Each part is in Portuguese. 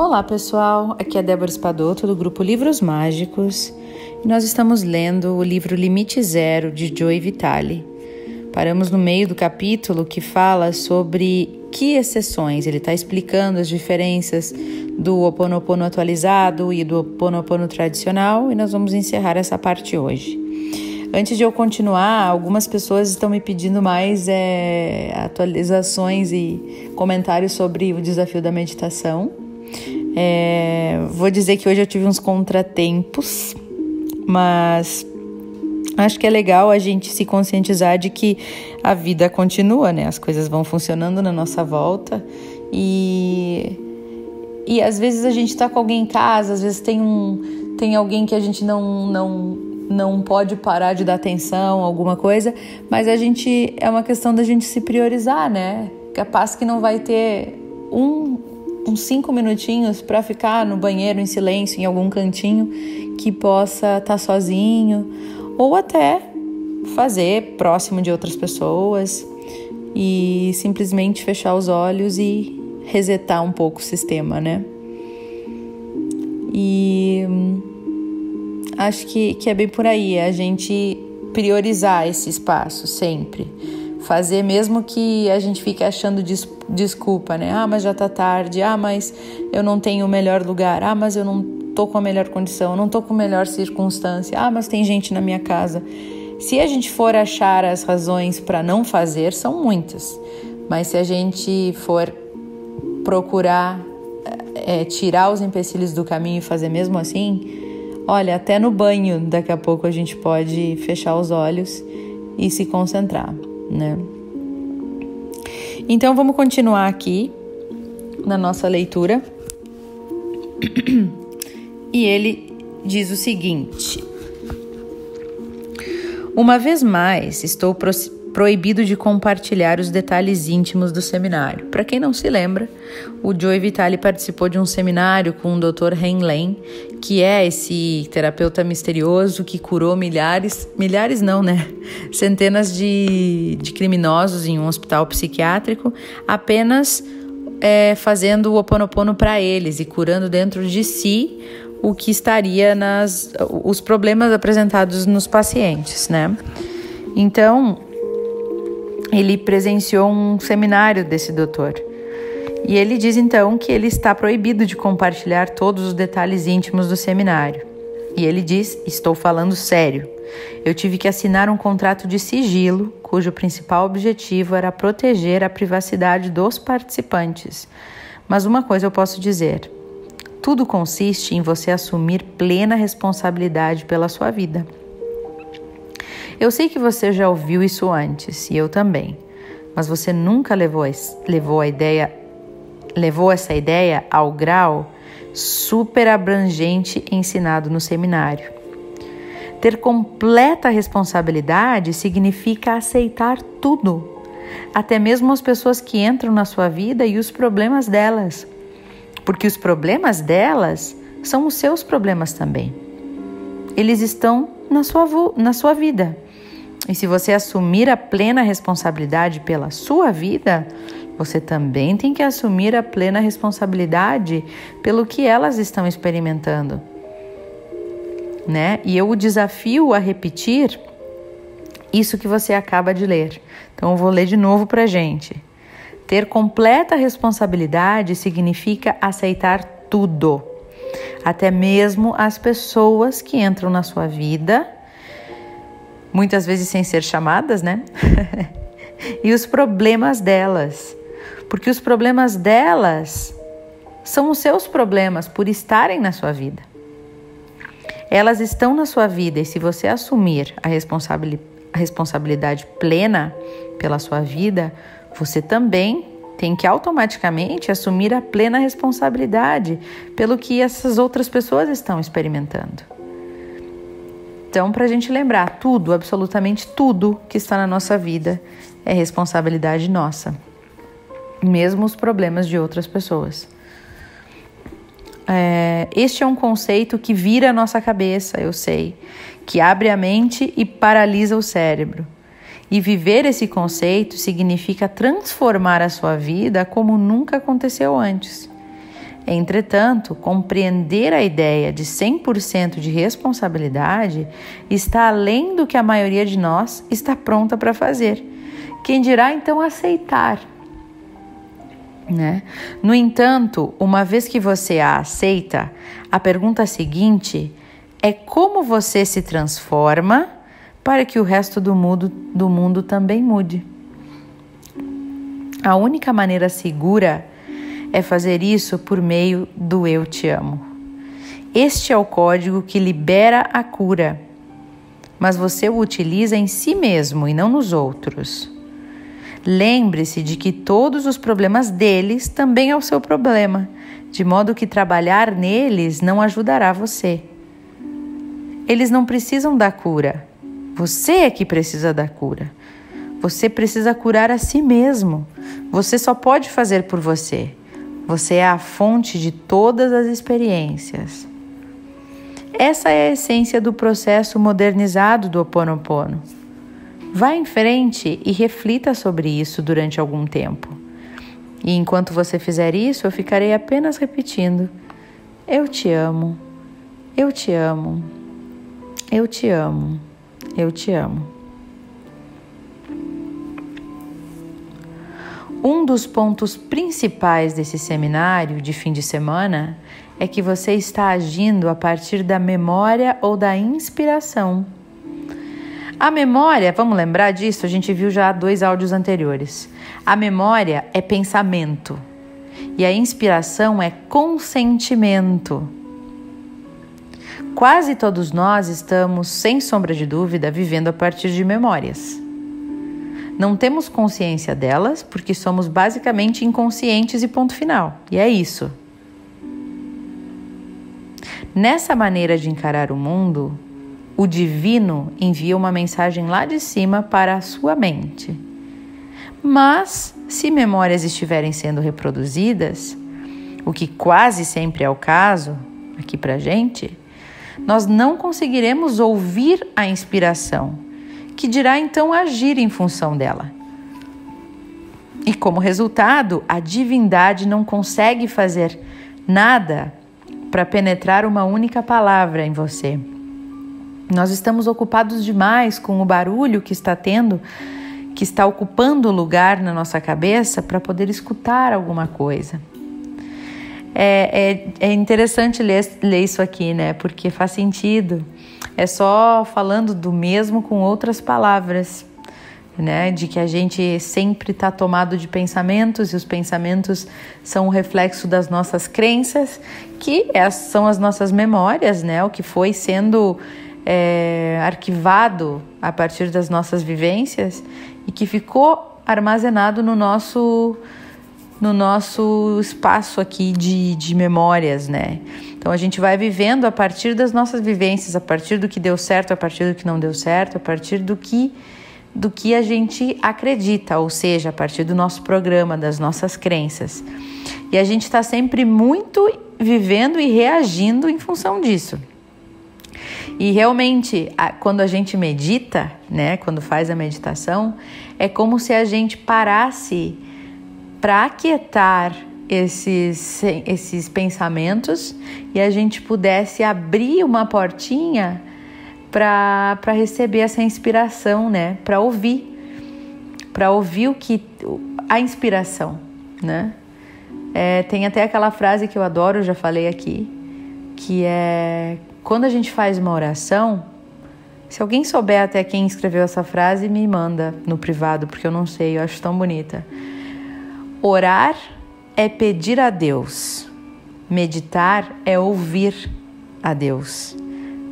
Olá pessoal, aqui é Débora Espadoto do grupo Livros Mágicos e nós estamos lendo o livro Limite Zero de Joey Vitale. Paramos no meio do capítulo que fala sobre que exceções, ele está explicando as diferenças do Ho Oponopono atualizado e do Ho Oponopono tradicional e nós vamos encerrar essa parte hoje. Antes de eu continuar, algumas pessoas estão me pedindo mais é, atualizações e comentários sobre o desafio da meditação. É, vou dizer que hoje eu tive uns contratempos, mas acho que é legal a gente se conscientizar de que a vida continua, né? As coisas vão funcionando na nossa volta e e às vezes a gente está com alguém em casa, às vezes tem um tem alguém que a gente não não não pode parar de dar atenção, alguma coisa, mas a gente é uma questão da gente se priorizar, né? Capaz que não vai ter um uns cinco minutinhos para ficar no banheiro em silêncio, em algum cantinho que possa estar tá sozinho, ou até fazer próximo de outras pessoas e simplesmente fechar os olhos e resetar um pouco o sistema, né? E hum, acho que, que é bem por aí, a gente priorizar esse espaço sempre fazer mesmo que a gente fique achando des desculpa, né? Ah, mas já tá tarde. Ah, mas eu não tenho o melhor lugar. Ah, mas eu não tô com a melhor condição, não tô com a melhor circunstância. Ah, mas tem gente na minha casa. Se a gente for achar as razões para não fazer, são muitas. Mas se a gente for procurar é, tirar os empecilhos do caminho e fazer mesmo assim, olha, até no banho daqui a pouco a gente pode fechar os olhos e se concentrar né? Então vamos continuar aqui na nossa leitura. E ele diz o seguinte: Uma vez mais, estou proibido de compartilhar os detalhes íntimos do seminário. Para quem não se lembra, o Joey Vitale participou de um seminário com o Dr. Henlen, que é esse terapeuta misterioso que curou milhares, milhares não, né? Centenas de, de criminosos em um hospital psiquiátrico, apenas é, fazendo o oponopono para eles e curando dentro de si o que estaria nas os problemas apresentados nos pacientes, né? Então, ele presenciou um seminário desse doutor. E ele diz então que ele está proibido de compartilhar todos os detalhes íntimos do seminário. E ele diz: Estou falando sério. Eu tive que assinar um contrato de sigilo, cujo principal objetivo era proteger a privacidade dos participantes. Mas uma coisa eu posso dizer: tudo consiste em você assumir plena responsabilidade pela sua vida. Eu sei que você já ouviu isso antes, e eu também, mas você nunca levou, levou a ideia, levou essa ideia ao grau super abrangente ensinado no seminário. Ter completa responsabilidade significa aceitar tudo, até mesmo as pessoas que entram na sua vida e os problemas delas, porque os problemas delas são os seus problemas também. Eles estão na sua, na sua vida e se você assumir a plena responsabilidade pela sua vida, você também tem que assumir a plena responsabilidade pelo que elas estão experimentando. Né? E eu o desafio a repetir isso que você acaba de ler. Então eu vou ler de novo para gente. Ter completa responsabilidade significa aceitar tudo, até mesmo as pessoas que entram na sua vida muitas vezes sem ser chamadas, né? e os problemas delas. Porque os problemas delas são os seus problemas por estarem na sua vida. Elas estão na sua vida e se você assumir a, a responsabilidade plena pela sua vida, você também tem que automaticamente assumir a plena responsabilidade pelo que essas outras pessoas estão experimentando. Então, para a gente lembrar, tudo, absolutamente tudo que está na nossa vida é responsabilidade nossa, mesmo os problemas de outras pessoas. É, este é um conceito que vira a nossa cabeça, eu sei, que abre a mente e paralisa o cérebro. E viver esse conceito significa transformar a sua vida como nunca aconteceu antes. Entretanto, compreender a ideia de 100% de responsabilidade está além do que a maioria de nós está pronta para fazer. Quem dirá então aceitar? Né? No entanto, uma vez que você a aceita, a pergunta seguinte é como você se transforma para que o resto do mundo, do mundo também mude. A única maneira segura é fazer isso por meio do Eu Te Amo. Este é o código que libera a cura, mas você o utiliza em si mesmo e não nos outros. Lembre-se de que todos os problemas deles também é o seu problema, de modo que trabalhar neles não ajudará você. Eles não precisam da cura, você é que precisa da cura. Você precisa curar a si mesmo. Você só pode fazer por você. Você é a fonte de todas as experiências. Essa é a essência do processo modernizado do Ho Oponopono. Vá em frente e reflita sobre isso durante algum tempo. E enquanto você fizer isso, eu ficarei apenas repetindo: Eu te amo, eu te amo, eu te amo, eu te amo. Um dos pontos principais desse seminário de fim de semana é que você está agindo a partir da memória ou da inspiração. A memória, vamos lembrar disso? A gente viu já dois áudios anteriores. A memória é pensamento e a inspiração é consentimento. Quase todos nós estamos, sem sombra de dúvida, vivendo a partir de memórias. Não temos consciência delas porque somos basicamente inconscientes e ponto final. E é isso. Nessa maneira de encarar o mundo, o divino envia uma mensagem lá de cima para a sua mente. Mas, se memórias estiverem sendo reproduzidas, o que quase sempre é o caso aqui para gente, nós não conseguiremos ouvir a inspiração que dirá então agir em função dela. E como resultado, a divindade não consegue fazer nada para penetrar uma única palavra em você. Nós estamos ocupados demais com o barulho que está tendo, que está ocupando lugar na nossa cabeça para poder escutar alguma coisa. É, é, é interessante ler, ler isso aqui, né? Porque faz sentido é só falando do mesmo com outras palavras, né? De que a gente sempre está tomado de pensamentos e os pensamentos são um reflexo das nossas crenças, que são as nossas memórias, né? O que foi sendo é, arquivado a partir das nossas vivências e que ficou armazenado no nosso no nosso espaço aqui de, de memórias, né? Então a gente vai vivendo a partir das nossas vivências, a partir do que deu certo, a partir do que não deu certo, a partir do que do que a gente acredita, ou seja, a partir do nosso programa, das nossas crenças. E a gente está sempre muito vivendo e reagindo em função disso. E realmente, quando a gente medita, né, quando faz a meditação, é como se a gente parasse para aquietar esses, esses pensamentos e a gente pudesse abrir uma portinha para receber essa inspiração, né? Para ouvir, para ouvir o que a inspiração, né? É, tem até aquela frase que eu adoro, já falei aqui, que é quando a gente faz uma oração, se alguém souber até quem escreveu essa frase, me manda no privado, porque eu não sei, eu acho tão bonita. Orar é pedir a Deus, meditar é ouvir a Deus,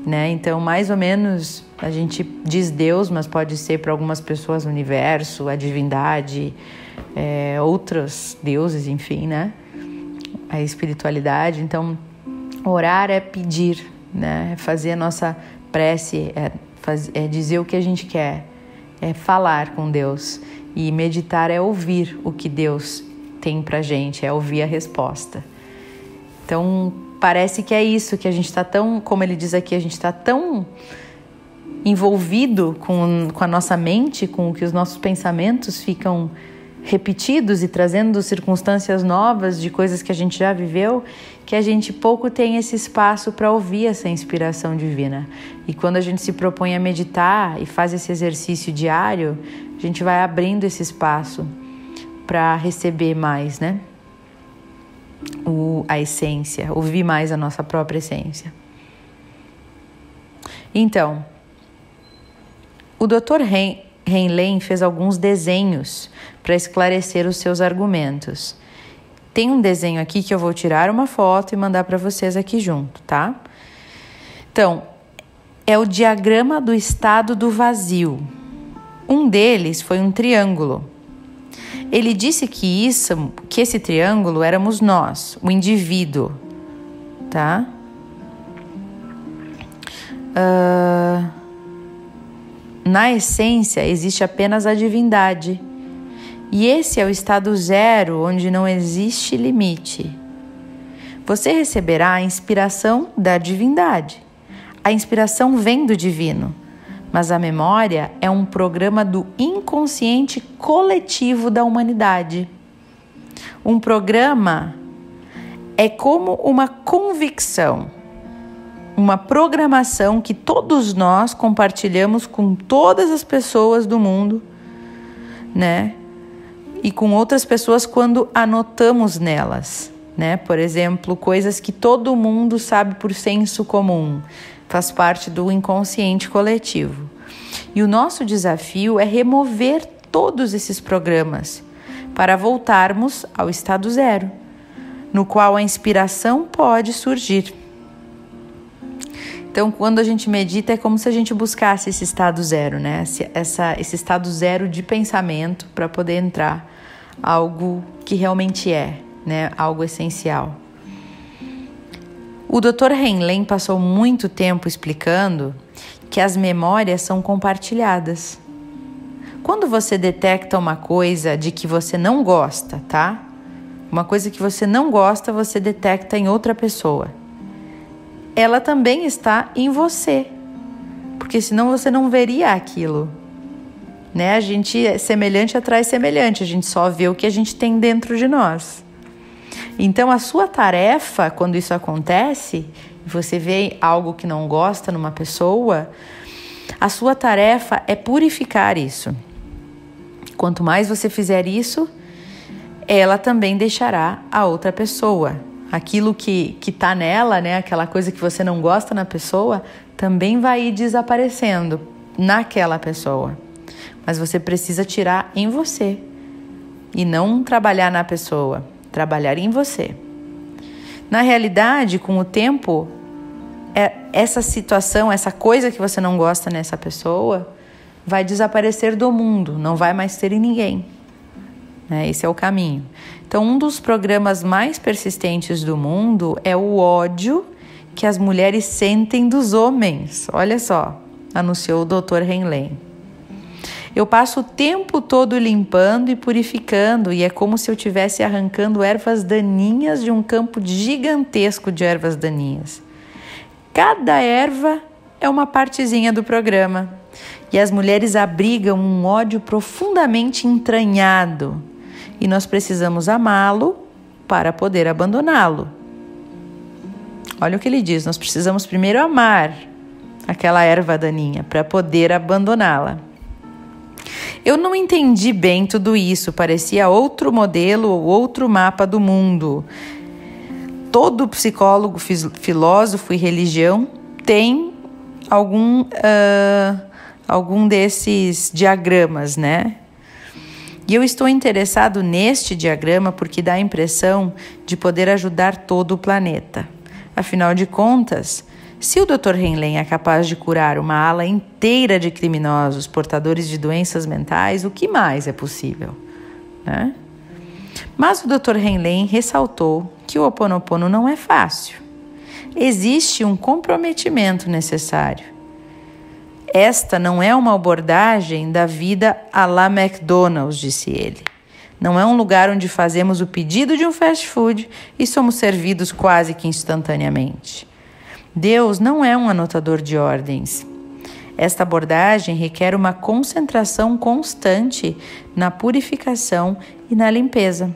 né? Então, mais ou menos, a gente diz Deus, mas pode ser para algumas pessoas o universo, a divindade, é, outros deuses, enfim, né? A espiritualidade. Então, orar é pedir, né? É fazer a nossa prece, é, faz, é dizer o que a gente quer, é falar com Deus. E meditar é ouvir o que Deus tem pra gente, é ouvir a resposta. Então, parece que é isso, que a gente está tão, como ele diz aqui, a gente está tão envolvido com, com a nossa mente, com o que os nossos pensamentos ficam repetidos e trazendo circunstâncias novas de coisas que a gente já viveu, que a gente pouco tem esse espaço para ouvir essa inspiração divina. E quando a gente se propõe a meditar e faz esse exercício diário, a gente vai abrindo esse espaço para receber mais, né? O, a essência, ouvir mais a nossa própria essência. Então, o Dr. Heinlein fez alguns desenhos para esclarecer os seus argumentos. Tem um desenho aqui que eu vou tirar uma foto e mandar para vocês aqui junto, tá? Então, é o diagrama do estado do vazio. Um deles foi um triângulo. Ele disse que isso, que esse triângulo éramos nós, o indivíduo, tá? Uh, na essência existe apenas a divindade. E esse é o estado zero, onde não existe limite. Você receberá a inspiração da divindade. A inspiração vem do divino, mas a memória é um programa do inconsciente coletivo da humanidade. Um programa é como uma convicção uma programação que todos nós compartilhamos com todas as pessoas do mundo, né? E com outras pessoas quando anotamos nelas, né? Por exemplo, coisas que todo mundo sabe por senso comum, faz parte do inconsciente coletivo. E o nosso desafio é remover todos esses programas para voltarmos ao estado zero, no qual a inspiração pode surgir. Então, quando a gente medita, é como se a gente buscasse esse estado zero, né? Esse, essa, esse estado zero de pensamento para poder entrar algo que realmente é, né? Algo essencial. O Dr. Henlen passou muito tempo explicando que as memórias são compartilhadas. Quando você detecta uma coisa de que você não gosta, tá? Uma coisa que você não gosta, você detecta em outra pessoa ela também está em você. Porque senão você não veria aquilo. Né? A gente é semelhante atrai semelhante, a gente só vê o que a gente tem dentro de nós. Então a sua tarefa, quando isso acontece, você vê algo que não gosta numa pessoa, a sua tarefa é purificar isso. Quanto mais você fizer isso, ela também deixará a outra pessoa aquilo que que tá nela, né, aquela coisa que você não gosta na pessoa, também vai ir desaparecendo naquela pessoa. Mas você precisa tirar em você e não trabalhar na pessoa, trabalhar em você. Na realidade, com o tempo, é, essa situação, essa coisa que você não gosta nessa pessoa, vai desaparecer do mundo, não vai mais ter em ninguém. Né? Esse é o caminho. Então, um dos programas mais persistentes do mundo é o ódio que as mulheres sentem dos homens. Olha só, anunciou o Dr. Henlen. Eu passo o tempo todo limpando e purificando, e é como se eu estivesse arrancando ervas daninhas de um campo gigantesco de ervas daninhas. Cada erva é uma partezinha do programa, e as mulheres abrigam um ódio profundamente entranhado e nós precisamos amá-lo para poder abandoná-lo. Olha o que ele diz: nós precisamos primeiro amar aquela erva daninha para poder abandoná-la. Eu não entendi bem tudo isso, parecia outro modelo ou outro mapa do mundo. Todo psicólogo, filósofo e religião tem algum, uh, algum desses diagramas, né? E eu estou interessado neste diagrama porque dá a impressão de poder ajudar todo o planeta. Afinal de contas, se o Dr. Henlen é capaz de curar uma ala inteira de criminosos portadores de doenças mentais, o que mais é possível? Né? Mas o Dr. Henlen ressaltou que o Ho oponopono não é fácil. Existe um comprometimento necessário. Esta não é uma abordagem da vida à la McDonald's, disse ele. Não é um lugar onde fazemos o pedido de um fast food e somos servidos quase que instantaneamente. Deus não é um anotador de ordens. Esta abordagem requer uma concentração constante na purificação e na limpeza.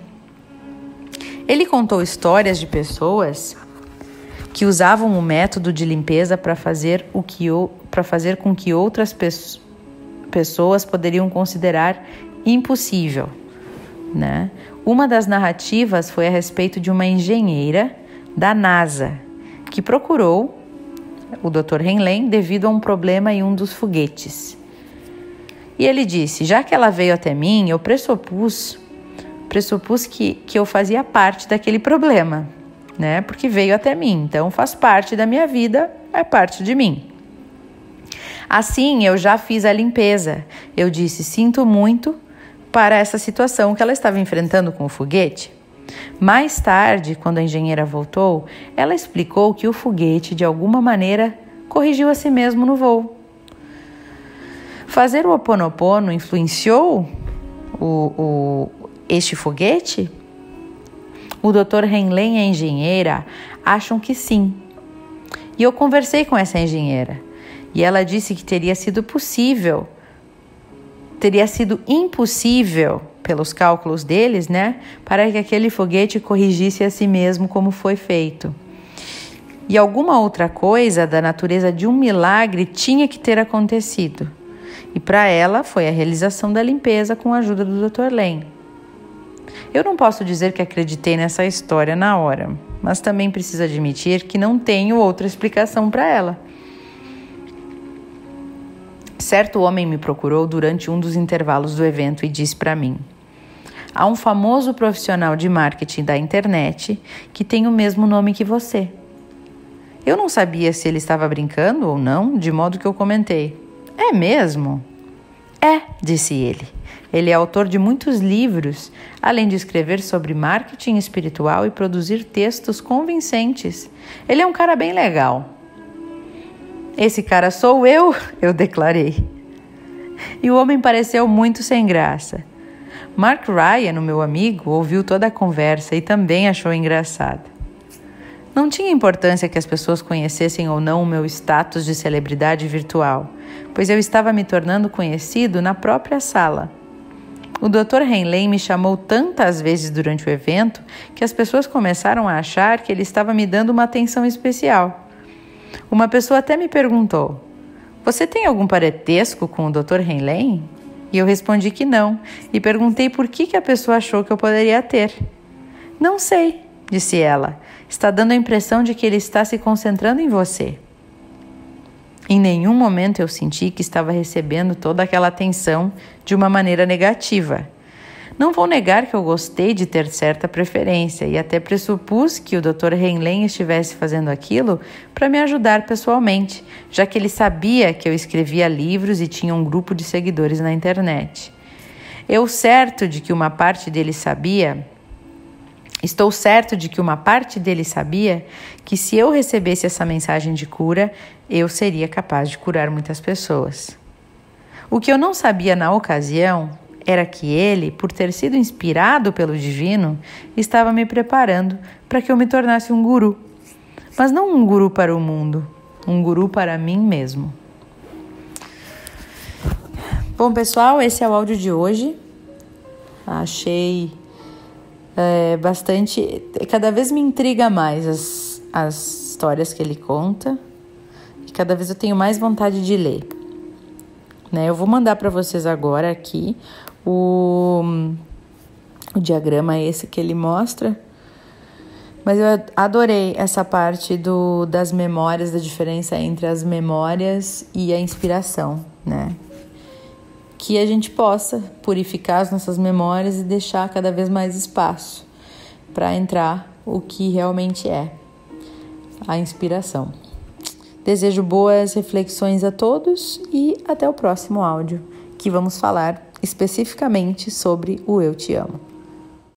Ele contou histórias de pessoas que usavam o método de limpeza para fazer o que para fazer com que outras pessoas poderiam considerar impossível, né? Uma das narrativas foi a respeito de uma engenheira da NASA que procurou o Dr. Henlen devido a um problema em um dos foguetes. E ele disse: já que ela veio até mim, eu pressupus, pressupus que, que eu fazia parte daquele problema, né? Porque veio até mim, então faz parte da minha vida, é parte de mim. Assim, eu já fiz a limpeza. Eu disse: sinto muito para essa situação que ela estava enfrentando com o foguete. Mais tarde, quando a engenheira voltou, ela explicou que o foguete, de alguma maneira, corrigiu a si mesmo no voo. Fazer o oponopono influenciou o, o, este foguete? O Dr. Henlen e a engenheira acham que sim. E eu conversei com essa engenheira e ela disse que teria sido possível, teria sido impossível pelos cálculos deles, né, para que aquele foguete corrigisse a si mesmo como foi feito. E alguma outra coisa da natureza de um milagre tinha que ter acontecido. E para ela foi a realização da limpeza com a ajuda do Dr. Len. Eu não posso dizer que acreditei nessa história na hora, mas também preciso admitir que não tenho outra explicação para ela. Certo homem me procurou durante um dos intervalos do evento e disse para mim: Há um famoso profissional de marketing da internet que tem o mesmo nome que você. Eu não sabia se ele estava brincando ou não, de modo que eu comentei: É mesmo? É, disse ele. Ele é autor de muitos livros, além de escrever sobre marketing espiritual e produzir textos convincentes. Ele é um cara bem legal. Esse cara sou eu, eu declarei. E o homem pareceu muito sem graça. Mark Ryan, o meu amigo, ouviu toda a conversa e também achou engraçada. Não tinha importância que as pessoas conhecessem ou não o meu status de celebridade virtual, pois eu estava me tornando conhecido na própria sala. O Dr. Henley me chamou tantas vezes durante o evento que as pessoas começaram a achar que ele estava me dando uma atenção especial. Uma pessoa até me perguntou: Você tem algum parentesco com o Dr. Henley? E eu respondi que não, e perguntei por que, que a pessoa achou que eu poderia ter. Não sei, disse ela. Está dando a impressão de que ele está se concentrando em você. Em nenhum momento eu senti que estava recebendo toda aquela atenção de uma maneira negativa. Não vou negar que eu gostei de ter certa preferência e até pressupus que o Dr. Henlen estivesse fazendo aquilo para me ajudar pessoalmente, já que ele sabia que eu escrevia livros e tinha um grupo de seguidores na internet. Eu certo de que uma parte dele sabia, estou certo de que uma parte dele sabia que se eu recebesse essa mensagem de cura, eu seria capaz de curar muitas pessoas. O que eu não sabia na ocasião era que ele, por ter sido inspirado pelo divino, estava me preparando para que eu me tornasse um guru. Mas não um guru para o mundo, um guru para mim mesmo. Bom, pessoal, esse é o áudio de hoje. Achei é, bastante. Cada vez me intriga mais as, as histórias que ele conta e cada vez eu tenho mais vontade de ler. Né? Eu vou mandar para vocês agora aqui o, o diagrama esse que ele mostra. Mas eu adorei essa parte do, das memórias, da diferença entre as memórias e a inspiração, né? Que a gente possa purificar as nossas memórias e deixar cada vez mais espaço para entrar o que realmente é a inspiração. Desejo boas reflexões a todos e até o próximo áudio, que vamos falar especificamente sobre o Eu Te Amo.